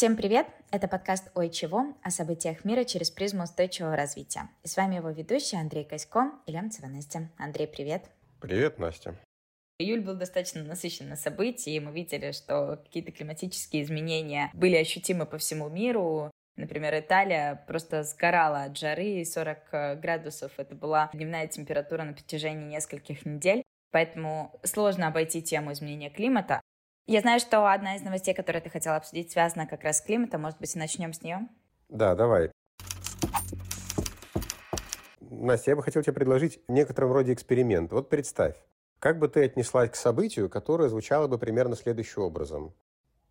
Всем привет! Это подкаст «Ой, чего?» о событиях мира через призму устойчивого развития. И с вами его ведущий Андрей Косько и Лемцева Настя. Андрей, привет! Привет, Настя! Июль был достаточно насыщен на события, и мы видели, что какие-то климатические изменения были ощутимы по всему миру. Например, Италия просто сгорала от жары, 40 градусов. Это была дневная температура на протяжении нескольких недель. Поэтому сложно обойти тему изменения климата. Я знаю, что одна из новостей, которую ты хотела обсудить, связана как раз с климатом. Может быть, начнем с нее? Да, давай. Настя, я бы хотел тебе предложить в некотором роде эксперимент. Вот представь, как бы ты отнеслась к событию, которое звучало бы примерно следующим образом.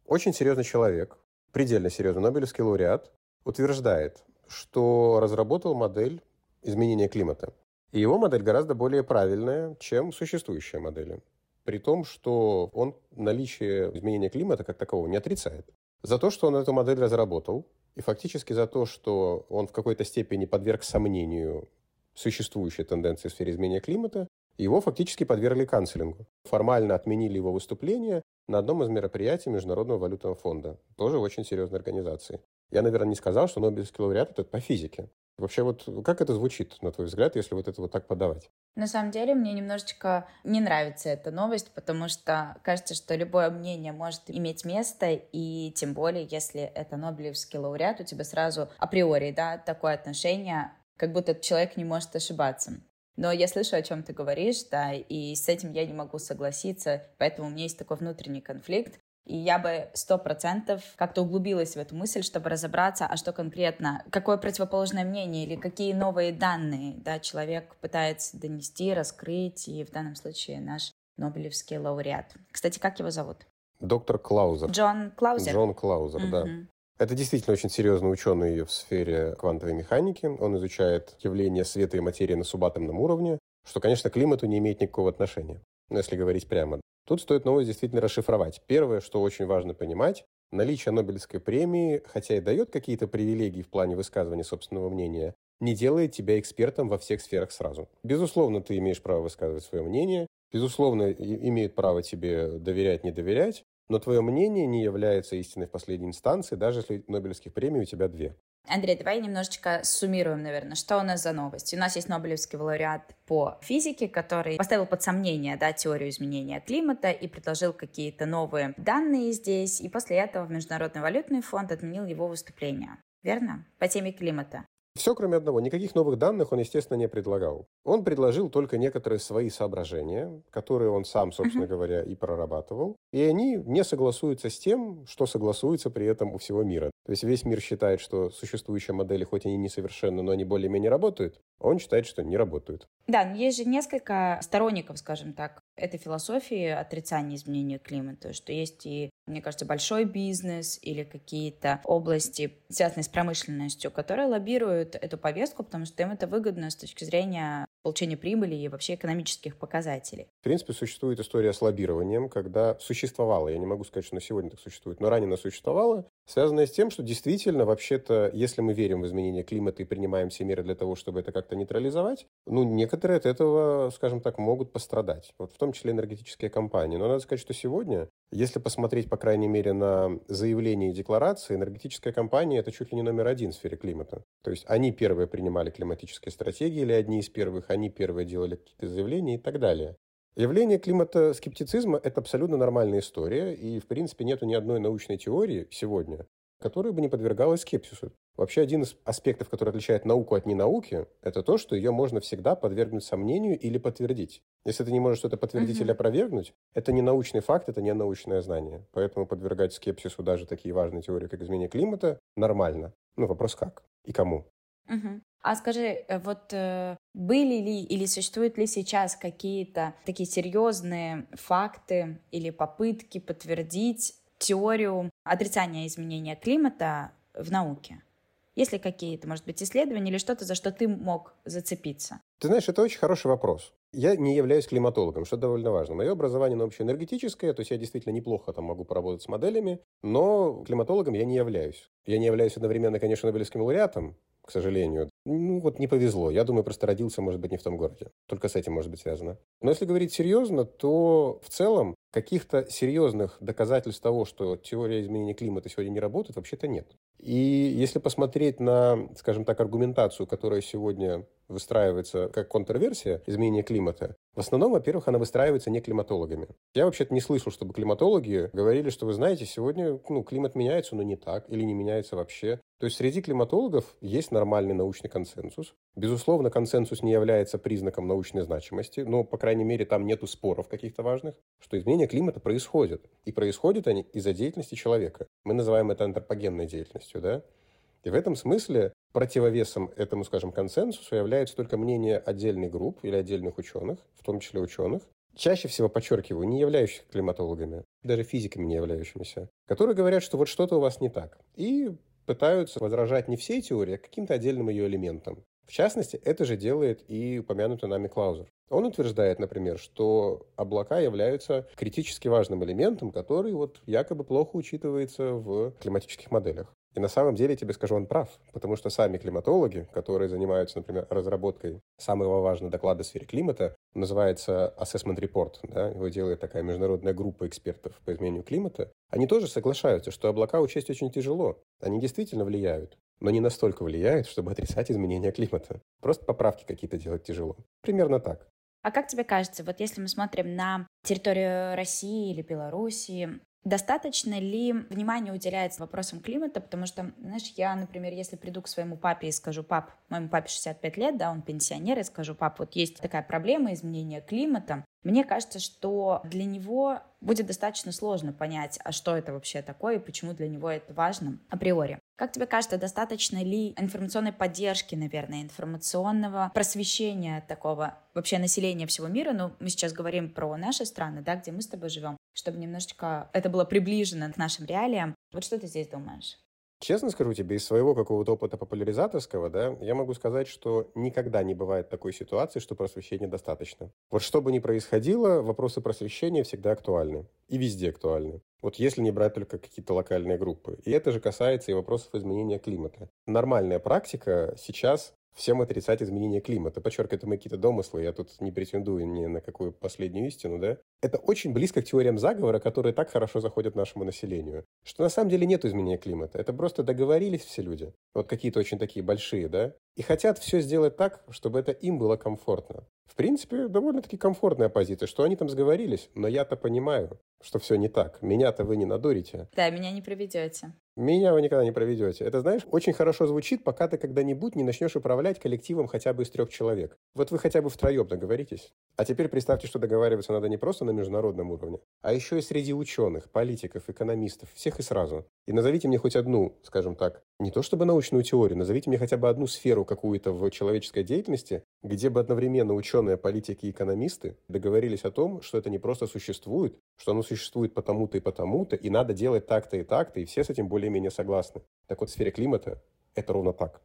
Очень серьезный человек, предельно серьезный Нобелевский лауреат, утверждает, что разработал модель изменения климата. И его модель гораздо более правильная, чем существующие модели при том, что он наличие изменения климата как такового не отрицает. За то, что он эту модель разработал, и фактически за то, что он в какой-то степени подверг сомнению существующие тенденции в сфере изменения климата, его фактически подвергли канцелингу. Формально отменили его выступление на одном из мероприятий Международного валютного фонда, тоже очень серьезной организации. Я, наверное, не сказал, что Нобелевский лауреат – это по физике. Вообще вот как это звучит, на твой взгляд, если вот это вот так подавать? На самом деле мне немножечко не нравится эта новость, потому что кажется, что любое мнение может иметь место, и тем более, если это Нобелевский лауреат, у тебя сразу априори да, такое отношение, как будто человек не может ошибаться. Но я слышу, о чем ты говоришь, да, и с этим я не могу согласиться, поэтому у меня есть такой внутренний конфликт. И я бы сто процентов как-то углубилась в эту мысль, чтобы разобраться, а что конкретно, какое противоположное мнение или какие новые данные да, человек пытается донести, раскрыть, и в данном случае наш Нобелевский лауреат. Кстати, как его зовут? Доктор Клаузер. Джон Клаузер? Джон Клаузер, mm-hmm. да. Это действительно очень серьезный ученый в сфере квантовой механики. Он изучает явление света и материи на субатомном уровне, что, конечно, к климату не имеет никакого отношения, ну, если говорить прямо. Тут стоит новость действительно расшифровать. Первое, что очень важно понимать, наличие Нобелевской премии, хотя и дает какие-то привилегии в плане высказывания собственного мнения, не делает тебя экспертом во всех сферах сразу. Безусловно, ты имеешь право высказывать свое мнение, безусловно, имеет право тебе доверять, не доверять, но твое мнение не является истиной в последней инстанции, даже если Нобелевских премий у тебя две. Андрей, давай немножечко суммируем, наверное, что у нас за новость. У нас есть Нобелевский лауреат по физике, который поставил под сомнение да, теорию изменения климата и предложил какие-то новые данные здесь, и после этого Международный валютный фонд отменил его выступление. Верно? По теме климата. Все, кроме одного. Никаких новых данных он, естественно, не предлагал. Он предложил только некоторые свои соображения, которые он сам, собственно uh-huh. говоря, и прорабатывал. И они не согласуются с тем, что согласуется при этом у всего мира. То есть весь мир считает, что существующие модели, хоть они несовершенны, но они более-менее работают, а он считает, что не работают. Да, но есть же несколько сторонников, скажем так, этой философии отрицания изменения климата, что есть и, мне кажется, большой бизнес или какие-то области, связанные с промышленностью, которые лоббируют эту повестку, потому что им это выгодно с точки зрения получения прибыли и вообще экономических показателей. В принципе, существует история с лоббированием, когда существовало, я не могу сказать, что на сегодня так существует, но ранее она существовала, связанная с тем, что действительно, вообще-то, если мы верим в изменение климата и принимаем все меры для того, чтобы это как-то нейтрализовать, ну, некоторые от этого, скажем так, могут пострадать. Вот в том числе энергетические компании. Но надо сказать, что сегодня, если посмотреть, по крайней мере, на заявления и декларации, энергетическая компания – это чуть ли не номер один в сфере климата. То есть они первые принимали климатические стратегии или одни из первых, они первые делали какие-то заявления и так далее. Явление климатоскептицизма – это абсолютно нормальная история, и, в принципе, нет ни одной научной теории сегодня, которая бы не подвергалась скепсису. Вообще, один из аспектов, который отличает науку от ненауки, это то, что ее можно всегда подвергнуть сомнению или подтвердить. Если ты не можешь что-то подтвердить uh-huh. или опровергнуть, это не научный факт, это не научное знание. Поэтому подвергать скепсису даже такие важные теории, как изменение климата, нормально. Ну, вопрос как и кому. Угу. А скажи, э, вот э, были ли или существуют ли сейчас какие-то такие серьезные факты или попытки подтвердить теорию отрицания изменения климата в науке? Есть ли какие-то, может быть, исследования или что-то, за что ты мог зацепиться? Ты знаешь, это очень хороший вопрос. Я не являюсь климатологом, что довольно важно. Мое образование ну, вообще энергетическое, то есть я действительно неплохо там могу поработать с моделями, но климатологом я не являюсь. Я не являюсь одновременно, конечно, Нобелевским лауреатом, к сожалению. Ну, вот не повезло. Я думаю, просто родился, может быть, не в том городе. Только с этим может быть связано. Но если говорить серьезно, то в целом каких-то серьезных доказательств того, что теория изменения климата сегодня не работает, вообще-то нет. И если посмотреть на, скажем так, аргументацию, которая сегодня выстраивается как контрверсия изменения климата, в основном, во-первых, она выстраивается не климатологами. Я вообще-то не слышал, чтобы климатологи говорили, что вы знаете, сегодня ну, климат меняется, но не так, или не меняется вообще. То есть среди климатологов есть нормальный научный консенсус. Безусловно, консенсус не является признаком научной значимости, но, по крайней мере, там нету споров каких-то важных, что изменения климата происходят. И происходят они из-за деятельности человека. Мы называем это антропогенной деятельностью, да? И в этом смысле противовесом этому, скажем, консенсусу является только мнение отдельных групп или отдельных ученых, в том числе ученых, чаще всего, подчеркиваю, не являющихся климатологами, даже физиками не являющимися, которые говорят, что вот что-то у вас не так. И пытаются возражать не всей теории, а каким-то отдельным ее элементам. В частности, это же делает и упомянутый нами Клаузер. Он утверждает, например, что облака являются критически важным элементом, который вот якобы плохо учитывается в климатических моделях. И на самом деле, тебе скажу, он прав, потому что сами климатологи, которые занимаются, например, разработкой самого важного доклада в сфере климата, называется Assessment Report, да, его делает такая международная группа экспертов по изменению климата, они тоже соглашаются, что облака учесть очень тяжело. Они действительно влияют, но не настолько влияют, чтобы отрицать изменения климата. Просто поправки какие-то делать тяжело. Примерно так. А как тебе кажется, вот если мы смотрим на территорию России или Белоруссии, Достаточно ли внимания уделяется вопросам климата? Потому что, знаешь, я, например, если приду к своему папе и скажу, пап, моему папе 65 лет, да, он пенсионер, и скажу, пап, вот есть такая проблема изменения климата, мне кажется, что для него будет достаточно сложно понять, а что это вообще такое и почему для него это важно априори. Как тебе кажется, достаточно ли информационной поддержки, наверное, информационного просвещения такого вообще населения всего мира? Ну, мы сейчас говорим про наши страны, да, где мы с тобой живем, чтобы немножечко это было приближено к нашим реалиям. Вот что ты здесь думаешь? Честно скажу тебе, из своего какого-то опыта популяризаторского, да, я могу сказать, что никогда не бывает такой ситуации, что просвещения достаточно. Вот что бы ни происходило, вопросы просвещения всегда актуальны. И везде актуальны. Вот если не брать только какие-то локальные группы. И это же касается и вопросов изменения климата. Нормальная практика сейчас всем отрицать изменение климата. Подчеркиваю, это мои какие-то домыслы, я тут не претендую ни на какую последнюю истину, да? Это очень близко к теориям заговора, которые так хорошо заходят нашему населению. Что на самом деле нет изменения климата. Это просто договорились все люди, вот какие-то очень такие большие, да? И хотят все сделать так, чтобы это им было комфортно. В принципе, довольно-таки комфортная позиция, что они там сговорились, но я-то понимаю, что все не так. Меня-то вы не надурите. Да, меня не проведете. Меня вы никогда не проведете. Это, знаешь, очень хорошо звучит, пока ты когда-нибудь не начнешь управлять коллективом хотя бы из трех человек. Вот вы хотя бы втроем договоритесь. А теперь представьте, что договариваться надо не просто на международном уровне, а еще и среди ученых, политиков, экономистов, всех и сразу. И назовите мне хоть одну, скажем так, не то чтобы научную теорию, назовите мне хотя бы одну сферу какую-то в человеческой деятельности, где бы одновременно ученые, политики и экономисты договорились о том, что это не просто существует, что оно существует потому-то и потому-то, и надо делать так-то и так-то, и все с этим более-менее согласны. Так вот, в сфере климата это ровно так.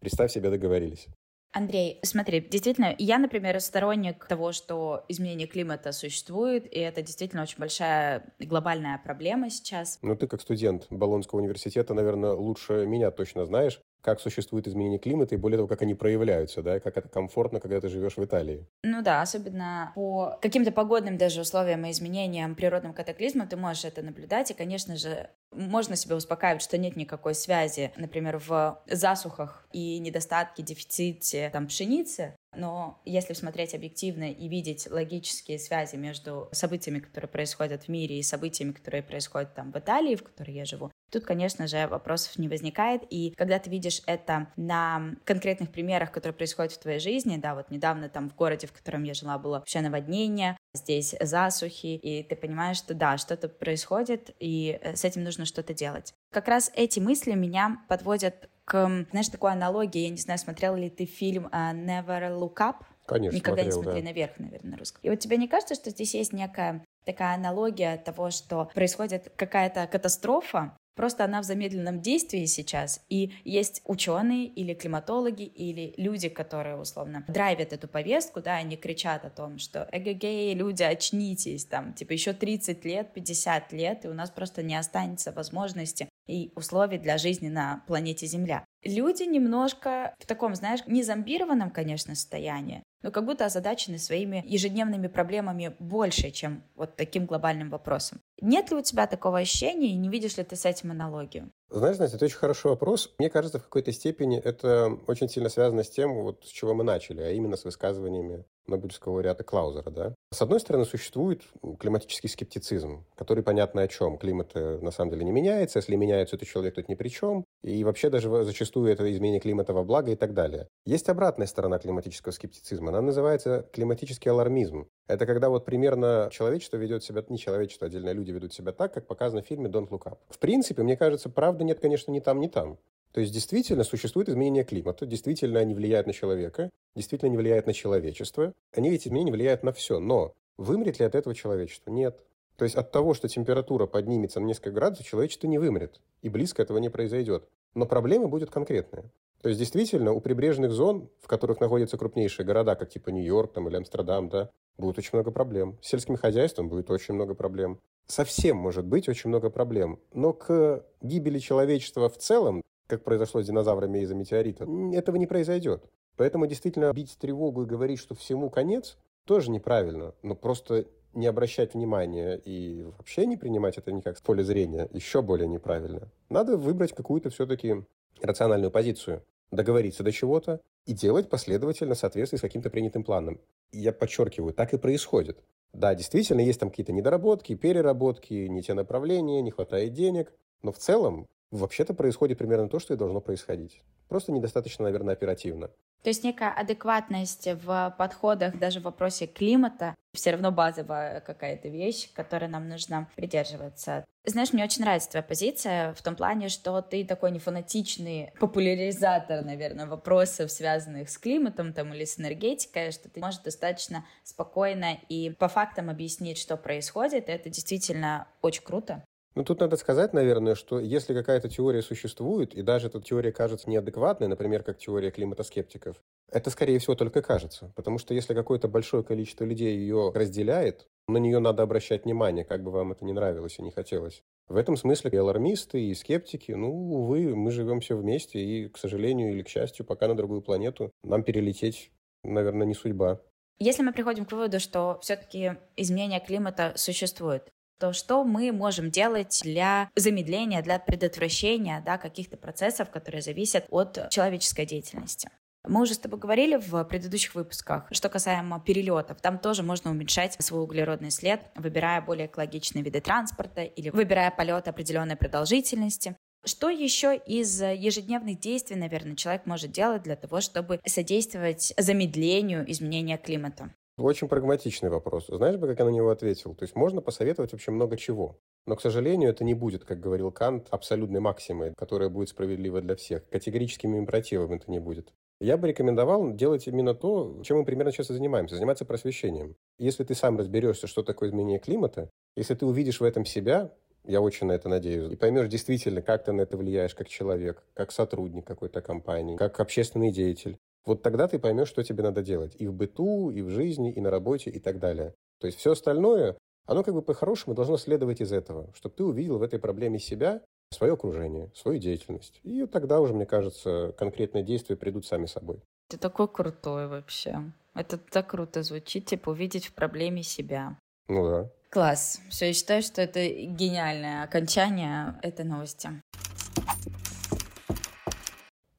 Представь себе, договорились. Андрей, смотри, действительно, я, например, сторонник того, что изменение климата существует, и это действительно очень большая глобальная проблема сейчас. Ну, ты как студент Болонского университета, наверное, лучше меня точно знаешь, как существует изменение климата и более того, как они проявляются, да, как это комфортно, когда ты живешь в Италии. Ну да, особенно по каким-то погодным даже условиям и изменениям, природным катаклизмам ты можешь это наблюдать, и, конечно же, можно себя успокаивать, что нет никакой связи, например, в засухах и недостатке, дефиците там, пшеницы, но если смотреть объективно и видеть логические связи между событиями, которые происходят в мире, и событиями, которые происходят там в Италии, в которой я живу, Тут, конечно же, вопросов не возникает. И когда ты видишь это на конкретных примерах, которые происходят в твоей жизни, да, вот недавно там в городе, в котором я жила, было вообще наводнение, здесь засухи, и ты понимаешь, что да, что-то происходит, и э, с этим нужно что-то делать. Как раз эти мысли меня подводят к, знаешь, такой аналогии, я не знаю, смотрел ли ты фильм uh, Never Look Up? Конечно, Никогда смотрел, не смотри да. наверх, наверное, на русском. И вот тебе не кажется, что здесь есть некая такая аналогия того, что происходит какая-то катастрофа, Просто она в замедленном действии сейчас, и есть ученые или климатологи, или люди, которые, условно, драйвят эту повестку, да, они кричат о том, что эгегей, люди, очнитесь, там, типа, еще 30 лет, 50 лет, и у нас просто не останется возможности и условий для жизни на планете Земля. Люди немножко в таком, знаешь, не зомбированном, конечно, состоянии, но как будто озадачены своими ежедневными проблемами больше, чем вот таким глобальным вопросом. Нет ли у тебя такого ощущения, и не видишь ли ты с этим аналогию? Знаешь, Настя, это очень хороший вопрос. Мне кажется, в какой-то степени это очень сильно связано с тем, вот с чего мы начали, а именно с высказываниями Нобелевского лауреата Клаузера, да. С одной стороны, существует климатический скептицизм, который понятно о чем. Климат э, на самом деле не меняется, если меняется, то человек тут ни при чем, и вообще даже зачастую это изменение климата во благо и так далее. Есть обратная сторона климатического скептицизма, она называется климатический алармизм. Это когда вот примерно человечество ведет себя, не человечество, отдельные люди ведут себя так, как показано в фильме «Don't Look Up». В принципе, мне кажется, правды нет, конечно, ни там, ни там. То есть действительно существует изменение климата, действительно они влияют на человека, действительно они влияют на человечество. Они эти изменения влияют на все. Но вымрет ли от этого человечество? Нет. То есть от того, что температура поднимется на несколько градусов, человечество не вымрет. И близко этого не произойдет. Но проблема будет конкретная. То есть действительно у прибрежных зон, в которых находятся крупнейшие города, как типа Нью-Йорк там, или Амстердам, да, будет очень много проблем. С сельским хозяйством будет очень много проблем. Совсем может быть очень много проблем. Но к гибели человечества в целом как произошло с динозаврами из-за метеорита, этого не произойдет. Поэтому действительно бить тревогу и говорить, что всему конец, тоже неправильно. Но просто не обращать внимания и вообще не принимать это никак в поле зрения, еще более неправильно. Надо выбрать какую-то все-таки рациональную позицию, договориться до чего-то и делать последовательно в соответствии с каким-то принятым планом. И я подчеркиваю, так и происходит. Да, действительно, есть там какие-то недоработки, переработки, не те направления, не хватает денег. Но в целом вообще-то происходит примерно то, что и должно происходить. Просто недостаточно, наверное, оперативно. То есть некая адекватность в подходах даже в вопросе климата все равно базовая какая-то вещь, которой нам нужно придерживаться. Знаешь, мне очень нравится твоя позиция в том плане, что ты такой не фанатичный популяризатор, наверное, вопросов, связанных с климатом там, или с энергетикой, что ты можешь достаточно спокойно и по фактам объяснить, что происходит. Это действительно очень круто. Ну, тут надо сказать, наверное, что если какая-то теория существует, и даже эта теория кажется неадекватной, например, как теория климатоскептиков, это, скорее всего, только кажется. Потому что если какое-то большое количество людей ее разделяет, на нее надо обращать внимание, как бы вам это не нравилось и не хотелось. В этом смысле и алармисты, и скептики, ну, увы, мы живем все вместе, и, к сожалению или к счастью, пока на другую планету нам перелететь, наверное, не судьба. Если мы приходим к выводу, что все-таки изменение климата существует, то что мы можем делать для замедления, для предотвращения да, каких-то процессов, которые зависят от человеческой деятельности. Мы уже с тобой говорили в предыдущих выпусках, что касаемо перелетов. Там тоже можно уменьшать свой углеродный след, выбирая более экологичные виды транспорта или выбирая полет определенной продолжительности. Что еще из ежедневных действий, наверное, человек может делать для того, чтобы содействовать замедлению изменения климата? Очень прагматичный вопрос. Знаешь бы, как я на него ответил? То есть можно посоветовать вообще много чего. Но, к сожалению, это не будет, как говорил Кант, абсолютной максимой, которая будет справедлива для всех. Категорическим императивом это не будет. Я бы рекомендовал делать именно то, чем мы примерно сейчас и занимаемся, заниматься просвещением. Если ты сам разберешься, что такое изменение климата, если ты увидишь в этом себя, я очень на это надеюсь, и поймешь действительно, как ты на это влияешь как человек, как сотрудник какой-то компании, как общественный деятель, вот тогда ты поймешь, что тебе надо делать и в быту, и в жизни, и на работе, и так далее. То есть все остальное, оно как бы по-хорошему должно следовать из этого, чтобы ты увидел в этой проблеме себя, свое окружение, свою деятельность. И тогда уже, мне кажется, конкретные действия придут сами собой. Ты такой крутой вообще. Это так круто звучит, типа увидеть в проблеме себя. Ну да. Класс. Все, я считаю, что это гениальное окончание этой новости.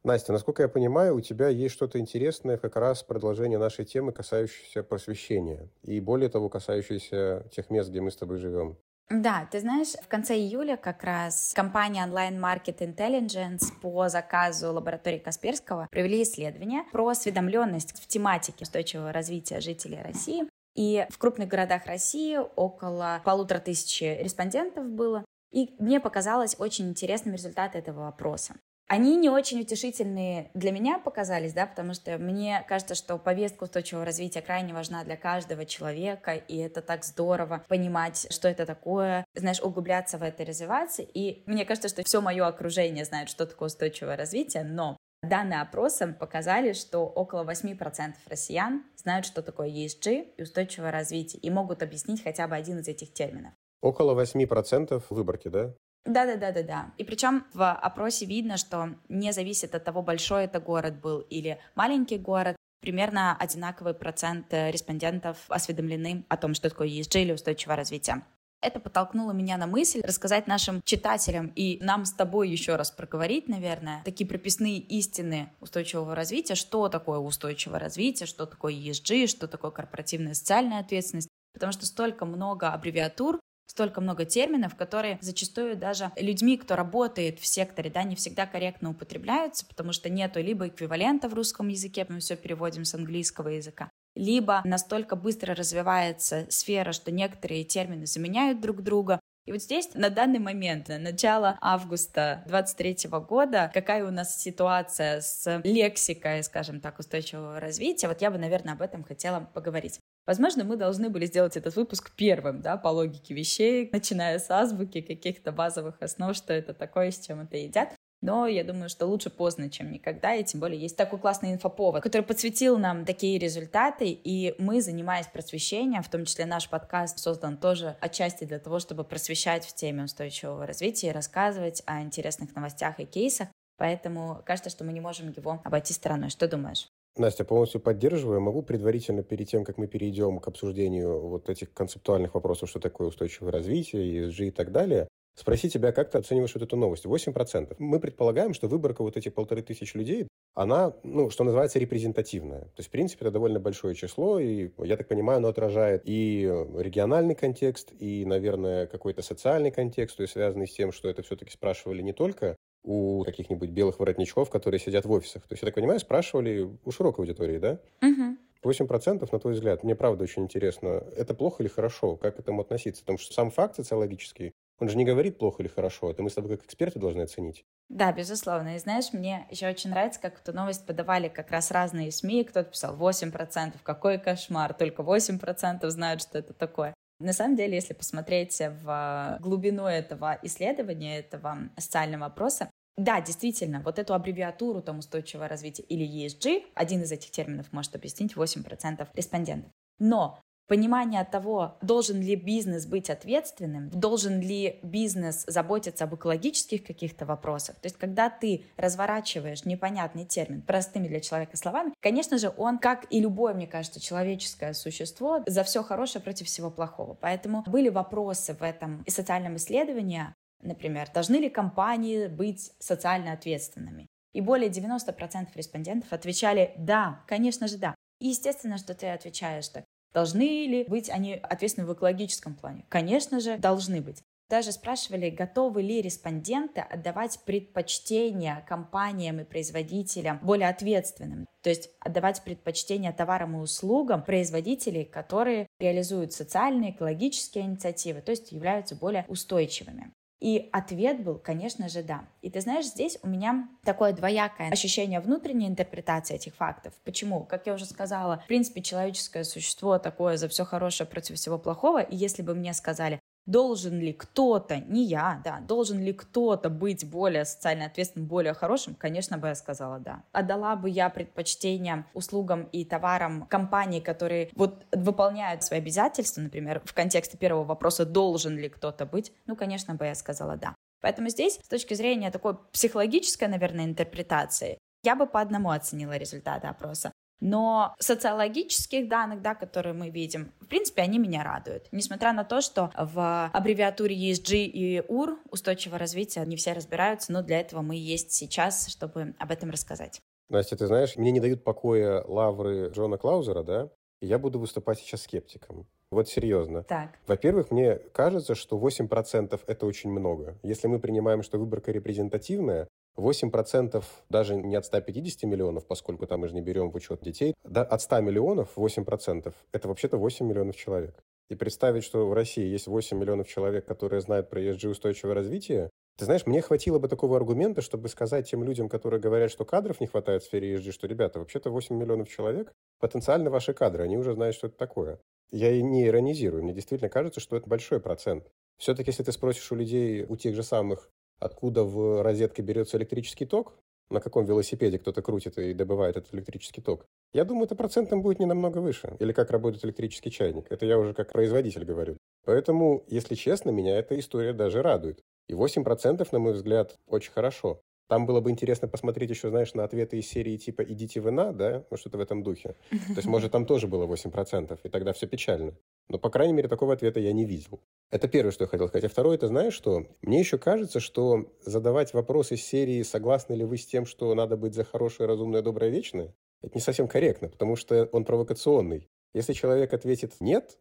Настя, насколько я понимаю, у тебя есть что-то интересное как раз продолжение нашей темы, касающейся просвещения. И более того, касающейся тех мест, где мы с тобой живем. Да, ты знаешь, в конце июля как раз компания Online Market Intelligence по заказу лаборатории Касперского провели исследование про осведомленность в тематике устойчивого развития жителей России. И в крупных городах России около полутора тысяч респондентов было. И мне показалось очень интересным результат этого опроса. Они не очень утешительные для меня показались, да, потому что мне кажется, что повестка устойчивого развития крайне важна для каждого человека, и это так здорово понимать, что это такое, знаешь, углубляться в это развиваться. И мне кажется, что все мое окружение знает, что такое устойчивое развитие, но Данные опроса показали, что около 8% россиян знают, что такое ESG и устойчивое развитие, и могут объяснить хотя бы один из этих терминов. Около 8% выборки, да? Да-да-да-да-да. И причем в опросе видно, что не зависит от того, большой это город был или маленький город, примерно одинаковый процент респондентов осведомлены о том, что такое ESG или устойчивое развитие. Это подтолкнуло меня на мысль рассказать нашим читателям и нам с тобой еще раз проговорить, наверное, такие прописные истины устойчивого развития, что такое устойчивое развитие, что такое ESG, что такое корпоративная социальная ответственность, потому что столько много аббревиатур, столько много терминов, которые зачастую даже людьми, кто работает в секторе, да, не всегда корректно употребляются, потому что нету либо эквивалента в русском языке, мы все переводим с английского языка, либо настолько быстро развивается сфера, что некоторые термины заменяют друг друга, и вот здесь на данный момент, на начало августа 2023 года, какая у нас ситуация с лексикой, скажем так, устойчивого развития, вот я бы, наверное, об этом хотела поговорить. Возможно, мы должны были сделать этот выпуск первым, да, по логике вещей, начиная с азбуки, каких-то базовых основ, что это такое, с чем это едят. Но я думаю, что лучше поздно, чем никогда, и тем более есть такой классный инфоповод, который подсветил нам такие результаты, и мы, занимаясь просвещением, в том числе наш подкаст создан тоже отчасти для того, чтобы просвещать в теме устойчивого развития и рассказывать о интересных новостях и кейсах, поэтому кажется, что мы не можем его обойти стороной. Что думаешь? Настя, полностью поддерживаю. Могу предварительно, перед тем, как мы перейдем к обсуждению вот этих концептуальных вопросов, что такое устойчивое развитие, ESG и так далее, спросить тебя, как ты оцениваешь вот эту новость? 8%. Мы предполагаем, что выборка вот этих полторы тысячи людей, она, ну, что называется, репрезентативная. То есть, в принципе, это довольно большое число, и, я так понимаю, оно отражает и региональный контекст, и, наверное, какой-то социальный контекст, то есть связанный с тем, что это все-таки спрашивали не только у каких-нибудь белых воротничков, которые сидят в офисах. То есть, я так понимаю, спрашивали у широкой аудитории, да? Угу. 8% на твой взгляд, мне правда очень интересно, это плохо или хорошо, как к этому относиться? Потому что сам факт социологический, он же не говорит плохо или хорошо, это мы с тобой как эксперты должны оценить. Да, безусловно. И знаешь, мне еще очень нравится, как эту новость подавали как раз разные СМИ. Кто-то писал 8%, какой кошмар, только 8% знают, что это такое. На самом деле, если посмотреть в глубину этого исследования, этого социального опроса, да, действительно, вот эту аббревиатуру там устойчивого развития или ESG, один из этих терминов может объяснить 8% респондентов. Но понимание того, должен ли бизнес быть ответственным, должен ли бизнес заботиться об экологических каких-то вопросах. То есть, когда ты разворачиваешь непонятный термин простыми для человека словами, конечно же, он, как и любое, мне кажется, человеческое существо, за все хорошее против всего плохого. Поэтому были вопросы в этом социальном исследовании Например, должны ли компании быть социально ответственными? И более 90% респондентов отвечали «да», конечно же «да». И естественно, что ты отвечаешь так. Должны ли быть они ответственны в экологическом плане? Конечно же, должны быть. Даже спрашивали, готовы ли респонденты отдавать предпочтение компаниям и производителям более ответственным. То есть отдавать предпочтение товарам и услугам производителей, которые реализуют социальные, экологические инициативы, то есть являются более устойчивыми. И ответ был, конечно же, да. И ты знаешь, здесь у меня такое двоякое ощущение внутренней интерпретации этих фактов. Почему? Как я уже сказала, в принципе, человеческое существо такое за все хорошее против всего плохого. И если бы мне сказали, Должен ли кто-то, не я, да, должен ли кто-то быть более социально ответственным, более хорошим? Конечно бы я сказала да. Отдала бы я предпочтение услугам и товарам компаний, которые вот выполняют свои обязательства, например, в контексте первого вопроса, должен ли кто-то быть? Ну, конечно бы я сказала да. Поэтому здесь, с точки зрения такой психологической, наверное, интерпретации, я бы по одному оценила результаты опроса. Но социологических данных, да, которые мы видим, в принципе, они меня радуют. Несмотря на то, что в аббревиатуре ESG и УР устойчивого развития не все разбираются, но для этого мы есть сейчас, чтобы об этом рассказать. Настя, ты знаешь, мне не дают покоя лавры Джона Клаузера, да? И я буду выступать сейчас скептиком. Вот серьезно. Так. Во-первых, мне кажется, что 8% это очень много. Если мы принимаем, что выборка репрезентативная, 8% даже не от 150 миллионов, поскольку там мы же не берем в учет детей, да, от 100 миллионов 8% это вообще-то 8 миллионов человек. И представить, что в России есть 8 миллионов человек, которые знают про ESG устойчивое развитие, ты знаешь, мне хватило бы такого аргумента, чтобы сказать тем людям, которые говорят, что кадров не хватает в сфере ESG, что, ребята, вообще-то 8 миллионов человек, потенциально ваши кадры, они уже знают, что это такое. Я и не иронизирую, мне действительно кажется, что это большой процент. Все-таки, если ты спросишь у людей, у тех же самых откуда в розетке берется электрический ток, на каком велосипеде кто-то крутит и добывает этот электрический ток. Я думаю, это процентом будет не намного выше. Или как работает электрический чайник. Это я уже как производитель говорю. Поэтому, если честно, меня эта история даже радует. И 8%, на мой взгляд, очень хорошо. Там было бы интересно посмотреть еще, знаешь, на ответы из серии типа «идите вы на», да, ну что-то в этом духе. То есть, может, там тоже было 8%, и тогда все печально. Но, по крайней мере, такого ответа я не видел. Это первое, что я хотел сказать. А второе, это знаешь что? Мне еще кажется, что задавать вопросы из серии «согласны ли вы с тем, что надо быть за хорошее, разумное, доброе, вечное?» это не совсем корректно, потому что он провокационный. Если человек ответит «нет»,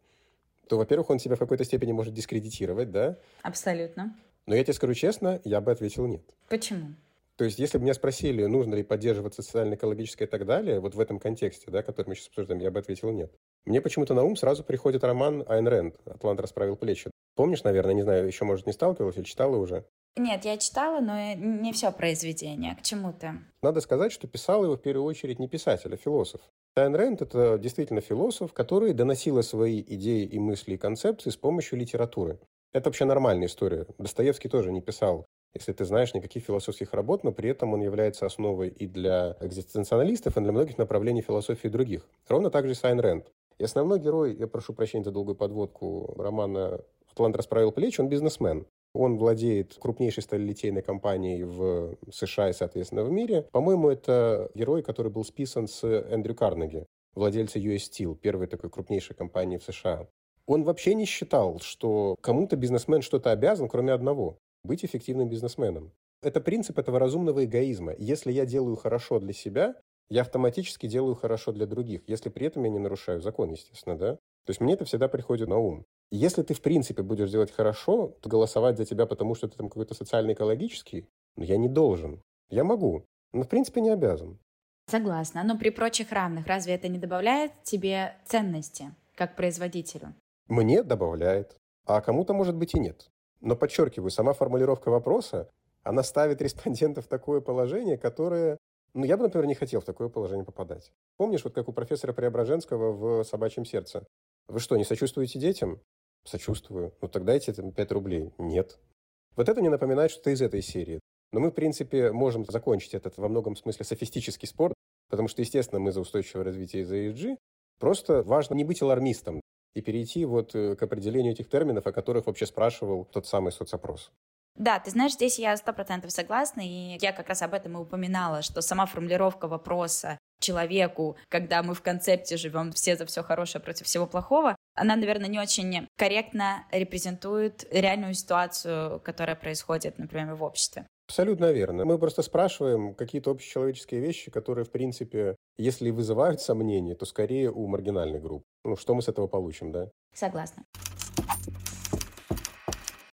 то, во-первых, он себя в какой-то степени может дискредитировать, да? Абсолютно. Но я тебе скажу честно, я бы ответил «нет». Почему? То есть, если бы меня спросили, нужно ли поддерживать социально-экологическое и так далее, вот в этом контексте, да, который мы сейчас обсуждаем, я бы ответил нет. Мне почему-то на ум сразу приходит роман Айн Рэнд «Атлант расправил плечи». Помнишь, наверное, не знаю, еще, может, не сталкивалась или читала уже? Нет, я читала, но не все произведение. К чему ты? Надо сказать, что писал его в первую очередь не писатель, а философ. Айн Рэнд – это действительно философ, который доносил свои идеи и мысли и концепции с помощью литературы. Это вообще нормальная история. Достоевский тоже не писал если ты знаешь никаких философских работ, но при этом он является основой и для экзистенциалистов, и для многих направлений философии других. Ровно так же с Айн Рэнд. И основной герой, я прошу прощения за долгую подводку, романа «Атлант расправил плечи», он бизнесмен. Он владеет крупнейшей сталелитейной компанией в США и, соответственно, в мире. По-моему, это герой, который был списан с Эндрю Карнеги, владельца US Steel, первой такой крупнейшей компании в США. Он вообще не считал, что кому-то бизнесмен что-то обязан, кроме одного быть эффективным бизнесменом. Это принцип этого разумного эгоизма. Если я делаю хорошо для себя, я автоматически делаю хорошо для других, если при этом я не нарушаю закон, естественно, да? То есть мне это всегда приходит на ум. Если ты, в принципе, будешь делать хорошо, то голосовать за тебя, потому что ты там какой-то социально-экологический, ну, я не должен. Я могу, но, в принципе, не обязан. Согласна. Но при прочих равных разве это не добавляет тебе ценности как производителю? Мне добавляет. А кому-то, может быть, и нет. Но подчеркиваю, сама формулировка вопроса, она ставит респондентов в такое положение, которое... Ну, я бы, например, не хотел в такое положение попадать. Помнишь, вот как у профессора Преображенского в «Собачьем сердце»? Вы что, не сочувствуете детям? Сочувствую. Ну, тогда дайте 5 рублей. Нет. Вот это мне напоминает что-то из этой серии. Но мы, в принципе, можем закончить этот во многом смысле софистический спор, потому что, естественно, мы за устойчивое развитие и за ESG. Просто важно не быть алармистом и перейти вот э, к определению этих терминов, о которых вообще спрашивал тот самый соцопрос. Да, ты знаешь, здесь я сто процентов согласна, и я как раз об этом и упоминала, что сама формулировка вопроса человеку, когда мы в концепте живем все за все хорошее против всего плохого, она, наверное, не очень корректно репрезентует реальную ситуацию, которая происходит, например, в обществе. Абсолютно верно. Мы просто спрашиваем какие-то общечеловеческие вещи, которые, в принципе, если вызывают сомнения, то скорее у маргинальной группы. Ну, что мы с этого получим, да? Согласна.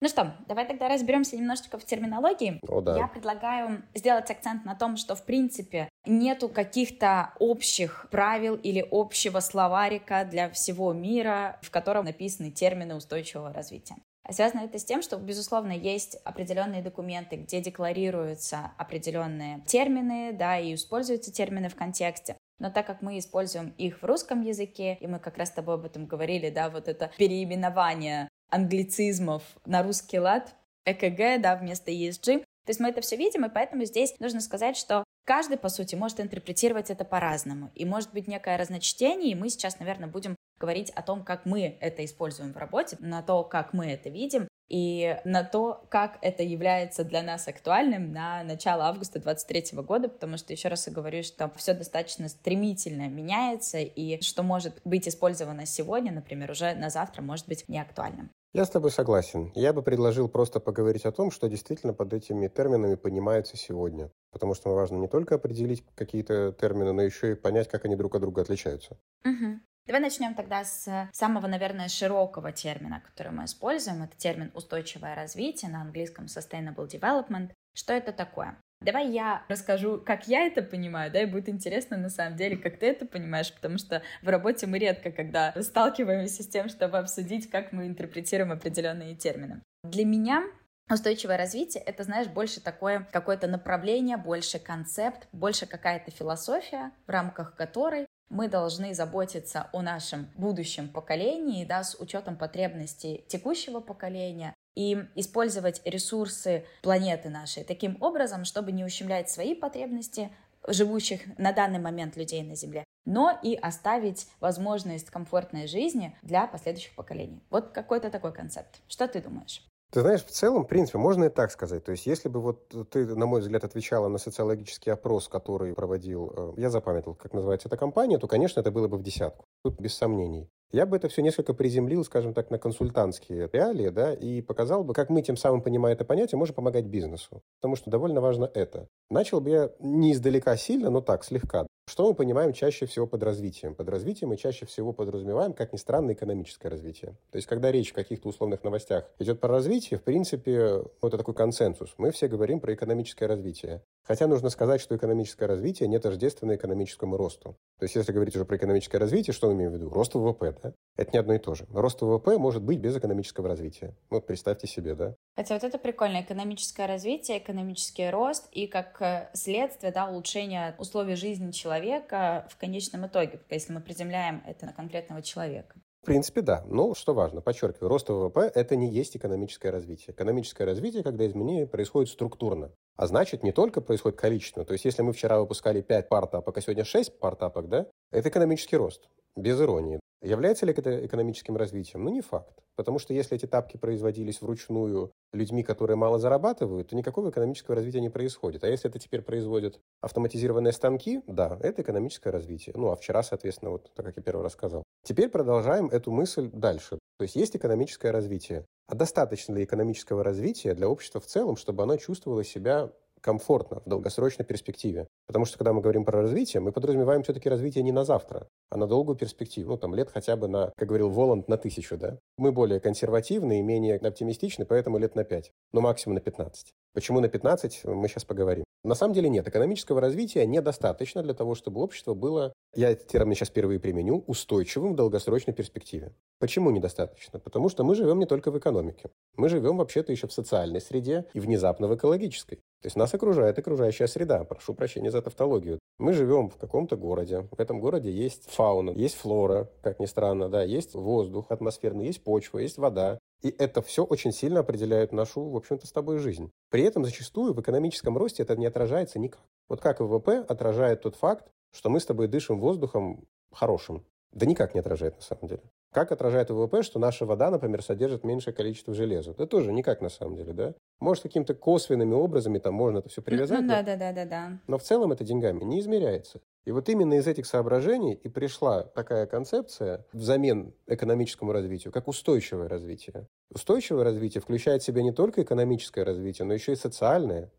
Ну что, давай тогда разберемся немножечко в терминологии. О, да. Я предлагаю сделать акцент на том, что в принципе нету каких-то общих правил или общего словарика для всего мира, в котором написаны термины устойчивого развития. Связано это с тем, что, безусловно, есть определенные документы, где декларируются определенные термины, да, и используются термины в контексте. Но так как мы используем их в русском языке, и мы как раз с тобой об этом говорили, да, вот это переименование англицизмов на русский лад, ЭКГ, да, вместо ESG, то есть мы это все видим, и поэтому здесь нужно сказать, что каждый, по сути, может интерпретировать это по-разному. И может быть некое разночтение, и мы сейчас, наверное, будем говорить о том, как мы это используем в работе, на то, как мы это видим, и на то, как это является для нас актуальным на начало августа 2023 года, потому что, еще раз я говорю, что все достаточно стремительно меняется, и что может быть использовано сегодня, например, уже на завтра может быть не актуальным. Я с тобой согласен. Я бы предложил просто поговорить о том, что действительно под этими терминами понимается сегодня. Потому что важно не только определить какие-то термины, но еще и понять, как они друг от друга отличаются. Угу. Давай начнем тогда с самого, наверное, широкого термина, который мы используем. Это термин устойчивое развитие, на английском sustainable development. Что это такое? Давай я расскажу, как я это понимаю, да, и будет интересно на самом деле, как ты это понимаешь, потому что в работе мы редко, когда сталкиваемся с тем, чтобы обсудить, как мы интерпретируем определенные термины. Для меня Устойчивое развитие — это, знаешь, больше такое какое-то направление, больше концепт, больше какая-то философия, в рамках которой мы должны заботиться о нашем будущем поколении, да, с учетом потребностей текущего поколения, и использовать ресурсы планеты нашей таким образом, чтобы не ущемлять свои потребности живущих на данный момент людей на Земле, но и оставить возможность комфортной жизни для последующих поколений. Вот какой-то такой концепт. Что ты думаешь? Ты знаешь, в целом, в принципе, можно и так сказать. То есть, если бы вот ты, на мой взгляд, отвечала на социологический опрос, который проводил, э, я запамятовал, как называется эта компания, то, конечно, это было бы в десятку. Тут без сомнений. Я бы это все несколько приземлил, скажем так, на консультантские реалии, да, и показал бы, как мы тем самым, понимая это понятие, можем помогать бизнесу. Потому что довольно важно это. Начал бы я не издалека сильно, но так, слегка. Что мы понимаем чаще всего под развитием? Под развитием мы чаще всего подразумеваем, как ни странно, экономическое развитие. То есть, когда речь в каких-то условных новостях идет про развитие, в принципе, вот это такой консенсус. Мы все говорим про экономическое развитие. Хотя нужно сказать, что экономическое развитие не тождественно экономическому росту. То есть, если говорить уже про экономическое развитие, что мы имеем в виду? Рост ВВП, да? Это не одно и то же. Рост ВВП может быть без экономического развития. Вот представьте себе, да? Хотя вот это прикольно. Экономическое развитие, экономический рост и как э, следствие, да, улучшение условий жизни человека в конечном итоге, если мы приземляем это на конкретного человека. В принципе, да. Но что важно, подчеркиваю, рост ВВП – это не есть экономическое развитие. Экономическое развитие, когда изменения происходят структурно. А значит, не только происходит количественно. То есть, если мы вчера выпускали 5 партапок, а сегодня 6 партапок, да, это экономический рост. Без иронии. Является ли это экономическим развитием? Ну, не факт. Потому что если эти тапки производились вручную людьми, которые мало зарабатывают, то никакого экономического развития не происходит. А если это теперь производят автоматизированные станки, да, это экономическое развитие. Ну, а вчера, соответственно, вот так, как я первый раз сказал. Теперь продолжаем эту мысль дальше. То есть есть экономическое развитие. А достаточно ли экономического развития для общества в целом, чтобы оно чувствовало себя комфортно в долгосрочной перспективе. Потому что, когда мы говорим про развитие, мы подразумеваем все-таки развитие не на завтра, а на долгую перспективу. Ну, там, лет хотя бы на, как говорил Воланд, на тысячу, да? Мы более консервативны и менее оптимистичны, поэтому лет на 5, но максимум на 15. Почему на 15, мы сейчас поговорим. На самом деле нет, экономического развития недостаточно для того, чтобы общество было, я этот термин сейчас впервые применю, устойчивым в долгосрочной перспективе. Почему недостаточно? Потому что мы живем не только в экономике. Мы живем вообще-то еще в социальной среде и внезапно в экологической. То есть нас окружает окружающая среда. Прошу прощения за тавтологию. Мы живем в каком-то городе. В этом городе есть фауна, есть флора, как ни странно, да, есть воздух атмосферный, есть почва, есть вода. И это все очень сильно определяет нашу, в общем-то, с тобой жизнь. При этом зачастую в экономическом росте это не отражается никак. Вот как ВВП отражает тот факт, что мы с тобой дышим воздухом хорошим. Да никак не отражает на самом деле. Как отражает ВВП, что наша вода, например, содержит меньшее количество железа? Это тоже никак на самом деле, да? Может, какими-то косвенными образами там можно это все привязать. Да, да, да, да, да. Но в целом это деньгами не измеряется. И вот именно из этих соображений и пришла такая концепция взамен экономическому развитию, как устойчивое развитие. Устойчивое развитие включает в себя не только экономическое развитие, но еще и социальное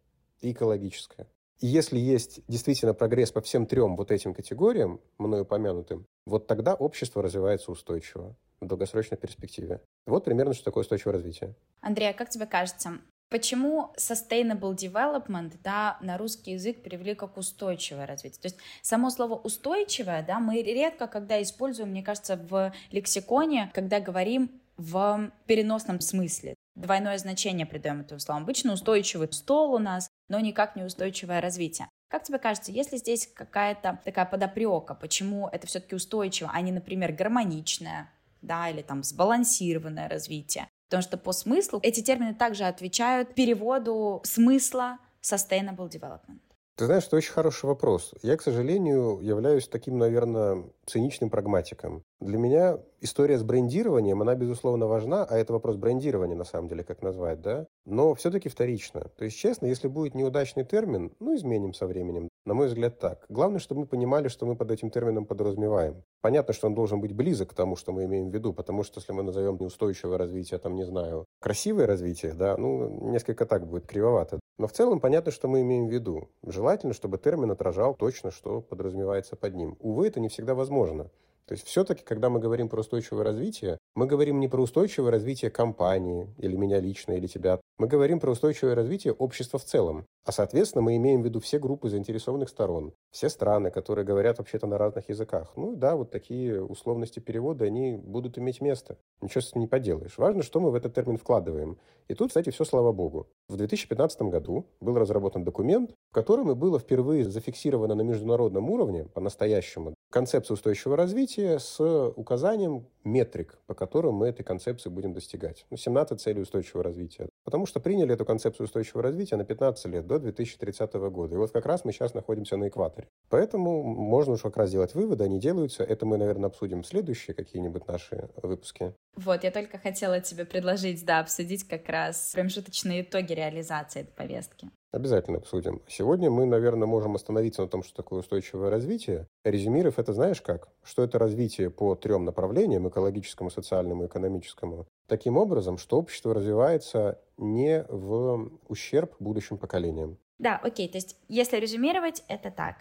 и экологическое. Если есть действительно прогресс по всем трем вот этим категориям, мною упомянутым, вот тогда общество развивается устойчиво в долгосрочной перспективе. Вот примерно, что такое устойчивое развитие. Андрей, а как тебе кажется, Почему sustainable development, да, на русский язык перевели как устойчивое развитие? То есть само слово устойчивое, да, мы редко когда используем, мне кажется, в лексиконе, когда говорим в переносном смысле. Двойное значение придаем этому слову. Обычно устойчивый стол у нас, но никак не устойчивое развитие. Как тебе кажется, есть ли здесь какая-то такая подопрека, почему это все-таки устойчиво, а не, например, гармоничное, да, или там сбалансированное развитие? Потому что по смыслу эти термины также отвечают переводу смысла sustainable development. Ты знаешь, это очень хороший вопрос. Я, к сожалению, являюсь таким, наверное, циничным прагматиком. Для меня история с брендированием, она, безусловно, важна, а это вопрос брендирования, на самом деле, как назвать, да? Но все-таки вторично. То есть, честно, если будет неудачный термин, ну, изменим со временем. На мой взгляд, так. Главное, чтобы мы понимали, что мы под этим термином подразумеваем. Понятно, что он должен быть близок к тому, что мы имеем в виду, потому что если мы назовем неустойчивое развитие, там, не знаю, красивое развитие, да, ну, несколько так будет кривовато. Но в целом понятно, что мы имеем в виду. Желательно, чтобы термин отражал точно, что подразумевается под ним. Увы, это не всегда возможно. То есть все-таки, когда мы говорим про устойчивое развитие, мы говорим не про устойчивое развитие компании, или меня лично, или тебя. Мы говорим про устойчивое развитие общества в целом. А, соответственно, мы имеем в виду все группы заинтересованных сторон, все страны, которые говорят вообще-то на разных языках. Ну да, вот такие условности перевода, они будут иметь место. Ничего с этим не поделаешь. Важно, что мы в этот термин вкладываем. И тут, кстати, все слава богу. В 2015 году был разработан документ, в котором и было впервые зафиксировано на международном уровне, по-настоящему, концепция устойчивого развития с указанием метрик, по которым мы этой концепции будем достигать. Ну, 17 целей устойчивого развития. Потому что приняли эту концепцию устойчивого развития на 15 лет, до 2030 года. И вот как раз мы сейчас находимся на экваторе. Поэтому можно уж как раз делать выводы, они делаются. Это мы, наверное, обсудим в следующие какие-нибудь наши выпуски. Вот, я только хотела тебе предложить, да, обсудить как раз промежуточные итоги реализации этой повестки. Обязательно обсудим. Сегодня мы, наверное, можем остановиться на том, что такое устойчивое развитие. Резюмировав это, знаешь как? Что это развитие по трем направлениям, экологическому, социальному и экономическому, таким образом, что общество развивается не в ущерб будущим поколениям. Да, окей, то есть если резюмировать, это так.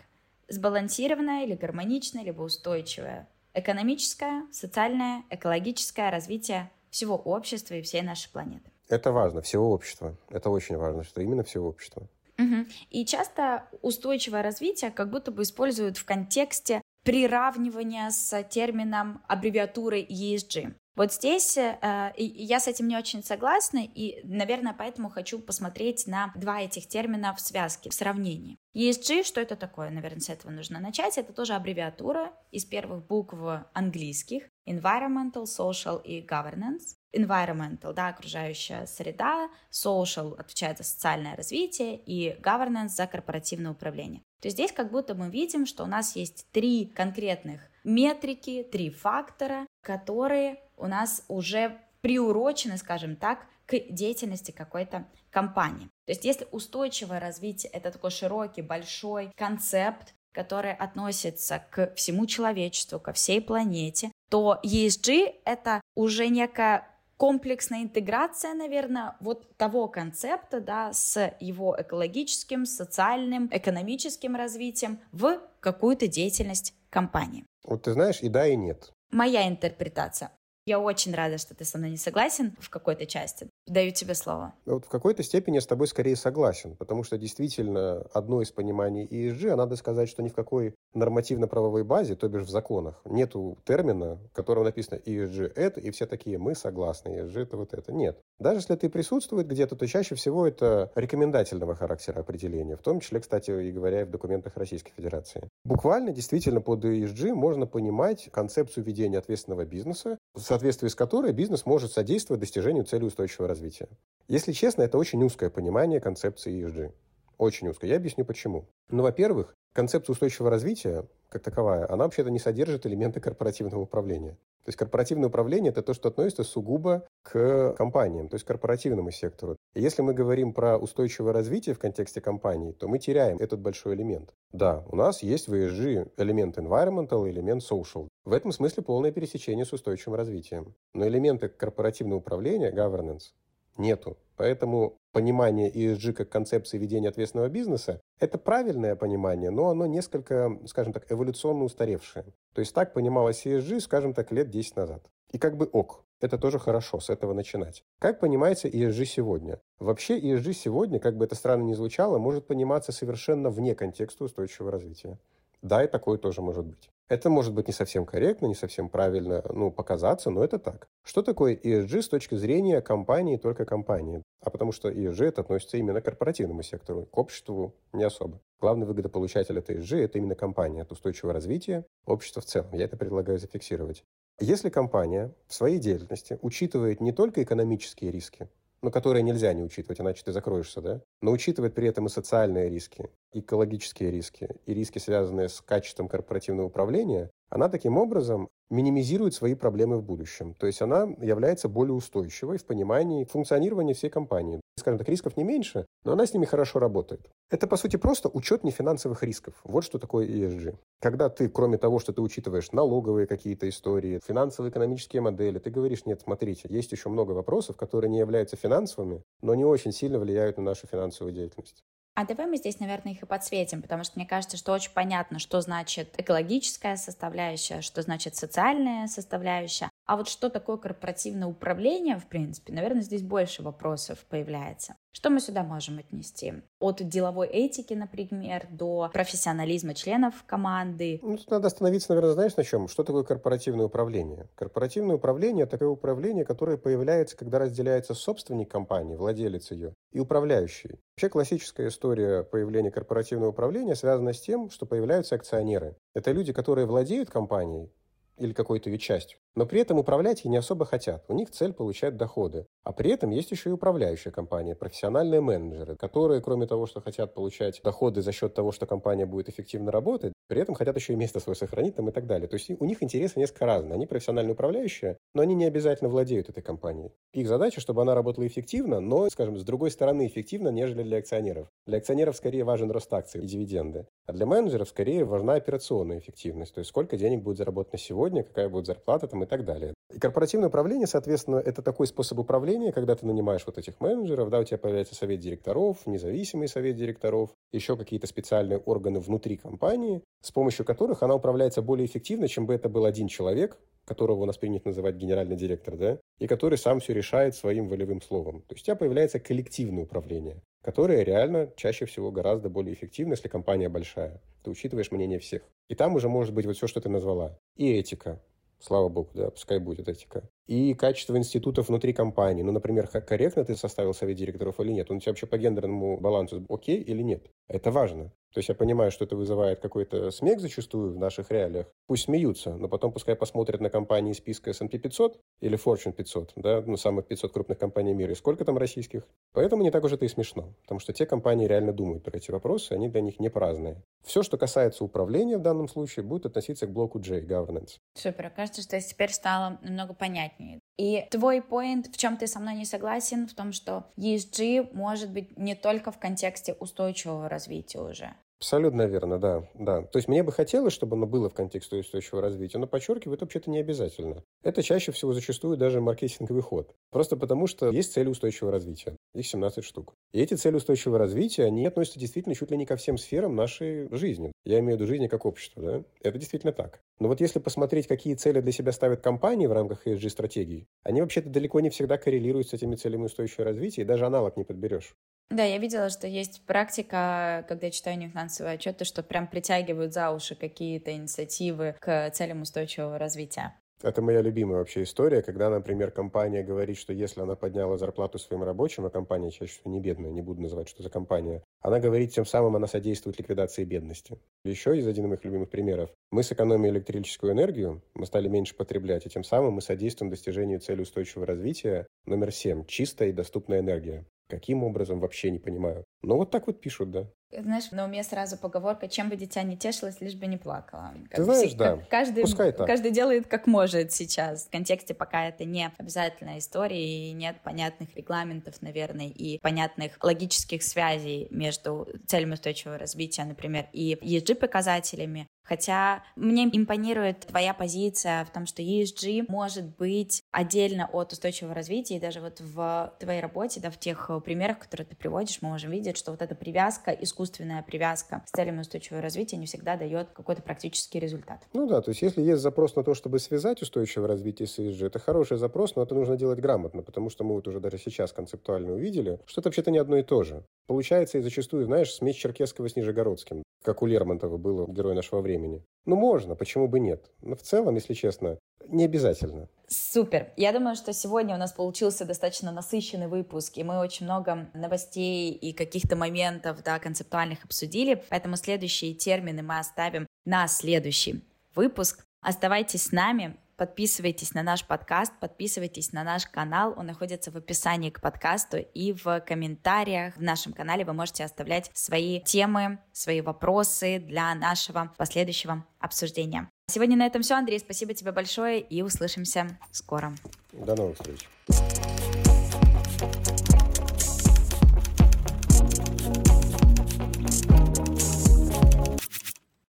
Сбалансированное или гармоничное, либо устойчивое экономическое, социальное, экологическое развитие всего общества и всей нашей планеты. Это важно, всего общества. Это очень важно, что именно всего общества. Угу. И часто устойчивое развитие как будто бы используют в контексте приравнивания с термином аббревиатуры ESG. Вот здесь э, я с этим не очень согласна, и, наверное, поэтому хочу посмотреть на два этих термина в связке, в сравнении. ESG, что это такое? Наверное, с этого нужно начать. Это тоже аббревиатура из первых букв английских. Environmental, Social и Governance. Environmental, да, окружающая среда, Social отвечает за социальное развитие и Governance за корпоративное управление. То есть здесь как будто мы видим, что у нас есть три конкретных метрики, три фактора, которые у нас уже приурочены, скажем так, к деятельности какой-то компании. То есть если устойчивое развитие — это такой широкий, большой концепт, который относится к всему человечеству, ко всей планете, то ESG — это уже некая комплексная интеграция, наверное, вот того концепта, да, с его экологическим, социальным, экономическим развитием в какую-то деятельность компании. Вот ты знаешь, и да, и нет. Моя интерпретация. Я очень рада, что ты со мной не согласен в какой-то части. Даю тебе слово. Вот в какой-то степени я с тобой скорее согласен, потому что действительно одно из пониманий ESG, а надо сказать, что ни в какой нормативно-правовой базе, то бишь в законах, нету термина, в котором написано ESG это, и все такие, мы согласны, ESG это вот это. Нет. Даже если ты присутствует где-то, то чаще всего это рекомендательного характера определения, в том числе, кстати, и говоря в документах Российской Федерации. Буквально, действительно, под ESG можно понимать концепцию ведения ответственного бизнеса, соответствии с которой бизнес может содействовать достижению цели устойчивого развития. Если честно, это очень узкое понимание концепции ESG. Очень узкое. Я объясню почему. Ну, во-первых, концепция устойчивого развития, как таковая, она вообще-то не содержит элементы корпоративного управления. То есть корпоративное управление – это то, что относится сугубо к компаниям, то есть корпоративному сектору. И если мы говорим про устойчивое развитие в контексте компании, то мы теряем этот большой элемент. Да, у нас есть в ESG элемент environmental, элемент social. В этом смысле полное пересечение с устойчивым развитием. Но элементы корпоративного управления, governance, нету. Поэтому понимание ESG как концепции ведения ответственного бизнеса – это правильное понимание, но оно несколько, скажем так, эволюционно устаревшее. То есть так понималось ESG, скажем так, лет 10 назад. И как бы ок. Это тоже хорошо, с этого начинать. Как понимается ESG сегодня? Вообще ESG сегодня, как бы это странно ни звучало, может пониматься совершенно вне контекста устойчивого развития. Да, и такое тоже может быть. Это может быть не совсем корректно, не совсем правильно ну, показаться, но это так. Что такое ESG с точки зрения компании, только компании? А потому что ESG это относится именно к корпоративному сектору, к обществу не особо. Главный выгодополучатель от ESG – это именно компания, от устойчивого развития общества в целом. Я это предлагаю зафиксировать. Если компания в своей деятельности учитывает не только экономические риски, но которые нельзя не учитывать, иначе ты закроешься, да? Но учитывать при этом и социальные риски, экологические риски, и риски, связанные с качеством корпоративного управления, она таким образом минимизирует свои проблемы в будущем. То есть она является более устойчивой в понимании функционирования всей компании. Скажем так, рисков не меньше, но она с ними хорошо работает. Это, по сути, просто учет нефинансовых рисков. Вот что такое ESG. Когда ты, кроме того, что ты учитываешь налоговые какие-то истории, финансово-экономические модели, ты говоришь, нет, смотрите, есть еще много вопросов, которые не являются финансовыми, но не очень сильно влияют на нашу финансовую деятельность. А давай мы здесь, наверное, их и подсветим, потому что мне кажется, что очень понятно, что значит экологическая составляющая, что значит социальная составляющая. А вот что такое корпоративное управление, в принципе, наверное, здесь больше вопросов появляется. Что мы сюда можем отнести? От деловой этики, например, до профессионализма членов команды. Ну, тут надо остановиться, наверное, знаешь, на чем? Что такое корпоративное управление? Корпоративное управление – это такое управление, которое появляется, когда разделяется собственник компании, владелец ее, и управляющий. Вообще классическая история появления корпоративного управления связана с тем, что появляются акционеры. Это люди, которые владеют компанией, или какой-то ее частью. Но при этом управлять ей не особо хотят. У них цель получать доходы. А при этом есть еще и управляющая компания, профессиональные менеджеры, которые, кроме того, что хотят получать доходы за счет того, что компания будет эффективно работать, при этом хотят еще и место свое сохранить там и так далее. То есть у них интересы несколько разные. Они профессиональные управляющие, но они не обязательно владеют этой компанией. Их задача, чтобы она работала эффективно, но, скажем, с другой стороны эффективно, нежели для акционеров. Для акционеров скорее важен рост акций и дивиденды. А для менеджеров скорее важна операционная эффективность. То есть сколько денег будет заработано сегодня, какая будет зарплата там и так далее. И корпоративное управление, соответственно, это такой способ управления, когда ты нанимаешь вот этих менеджеров, да, у тебя появляется совет директоров, независимый совет директоров, еще какие-то специальные органы внутри компании, с помощью которых она управляется более эффективно, чем бы это был один человек, которого у нас принято называть генеральный директор, да, и который сам все решает своим волевым словом. То есть у тебя появляется коллективное управление, которое реально чаще всего гораздо более эффективно, если компания большая. Ты учитываешь мнение всех. И там уже может быть вот все, что ты назвала. И этика, Слава богу, да, пускай будет этика. И качество институтов внутри компании. Ну, например, корректно ты составил совет директоров или нет. Он у тебя вообще по гендерному балансу окей или нет. Это важно. То есть я понимаю, что это вызывает какой-то смех зачастую в наших реалиях. Пусть смеются, но потом пускай посмотрят на компании списка S&P 500 или Fortune 500, да, ну, самых 500 крупных компаний мира, и сколько там российских. Поэтому не так уж это и смешно, потому что те компании реально думают про эти вопросы, они для них не праздные. Все, что касается управления в данном случае, будет относиться к блоку J, governance. Супер, кажется, что теперь стало намного понятнее. И твой поинт, в чем ты со мной не согласен, в том, что ESG может быть не только в контексте устойчивого развития уже. Абсолютно верно, да, да. То есть мне бы хотелось, чтобы оно было в контексте устойчивого развития, но подчеркиваю, это вообще-то не обязательно. Это чаще всего зачастую даже маркетинговый ход. Просто потому, что есть цели устойчивого развития. Их 17 штук. И эти цели устойчивого развития, они относятся действительно чуть ли не ко всем сферам нашей жизни. Я имею в виду жизни как общества, да? Это действительно так. Но вот если посмотреть, какие цели для себя ставят компании в рамках ESG-стратегий, они вообще-то далеко не всегда коррелируют с этими целями устойчивого развития, и даже аналог не подберешь. Да, я видела, что есть практика, когда я читаю нефинансовые отчеты, что прям притягивают за уши какие-то инициативы к целям устойчивого развития. Это моя любимая вообще история, когда, например, компания говорит, что если она подняла зарплату своим рабочим, а компания чаще всего не бедная, не буду называть, что за компания, она говорит, тем самым она содействует ликвидации бедности. Еще из один из моих любимых примеров. Мы сэкономили электрическую энергию, мы стали меньше потреблять, и тем самым мы содействуем достижению цели устойчивого развития номер семь – чистая и доступная энергия. Каким образом, вообще не понимаю. Но вот так вот пишут, да. Знаешь, на уме сразу поговорка, чем бы дитя не тешилось, лишь бы не плакало. Как Ты знаешь, все, да, каждый, пускай так. Каждый делает как может сейчас. В контексте пока это не обязательная история, и нет понятных регламентов, наверное, и понятных логических связей между целями устойчивого развития, например, и ESG-показателями. Хотя мне импонирует твоя позиция в том, что ESG может быть отдельно от устойчивого развития, и даже вот в твоей работе, да, в тех э, примерах, которые ты приводишь, мы можем видеть, что вот эта привязка, искусственная привязка с целями устойчивого развития не всегда дает какой-то практический результат. Ну да, то есть если есть запрос на то, чтобы связать устойчивое развитие с ESG, это хороший запрос, но это нужно делать грамотно, потому что мы вот уже даже сейчас концептуально увидели, что это вообще-то не одно и то же. Получается и зачастую, знаешь, смесь Черкесского с Нижегородским, как у Лермонтова было герой нашего времени. Ну, можно, почему бы нет? Но в целом, если честно, не обязательно. Супер. Я думаю, что сегодня у нас получился достаточно насыщенный выпуск, и мы очень много новостей и каких-то моментов да, концептуальных обсудили, поэтому следующие термины мы оставим на следующий выпуск. Оставайтесь с нами, Подписывайтесь на наш подкаст, подписывайтесь на наш канал. Он находится в описании к подкасту и в комментариях в нашем канале вы можете оставлять свои темы, свои вопросы для нашего последующего обсуждения. Сегодня на этом все, Андрей. Спасибо тебе большое и услышимся скоро. До новых встреч.